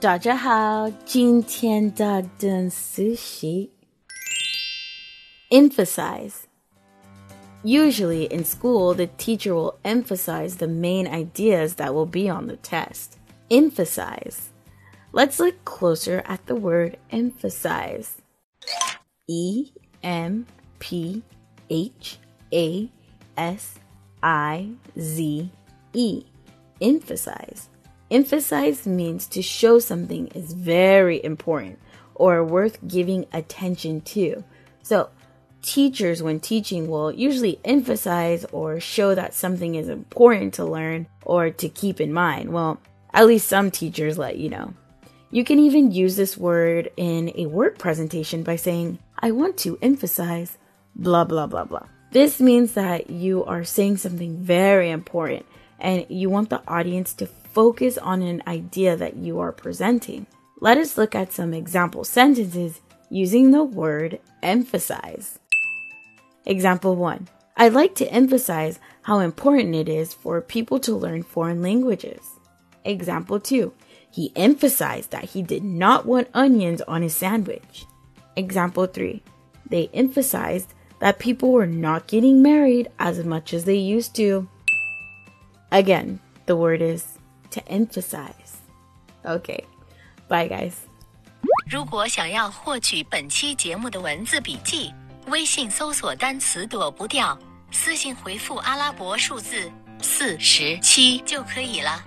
大家好，今天的单词是 emphasize. Usually in school, the teacher will emphasize the main ideas that will be on the test. Emphasize. Let's look closer at the word emphasize. E M P H A S I Z E. Emphasize. Emphasize means to show something is very important or worth giving attention to. So, teachers, when teaching, will usually emphasize or show that something is important to learn or to keep in mind. Well, at least some teachers let you know. You can even use this word in a work presentation by saying, I want to emphasize blah, blah, blah, blah. This means that you are saying something very important and you want the audience to focus on an idea that you are presenting. Let us look at some example sentences using the word emphasize. Example 1. I'd like to emphasize how important it is for people to learn foreign languages. Example 2. He emphasized that he did not want onions on his sandwich. Example 3. They emphasized that people were not getting married as much as they used to. Again, the word is to emphasize. Okay, bye guys. 如果想要获取本期节目的文字笔记，微信搜索单词“躲不掉”，私信回复阿拉伯数字四十七就可以了。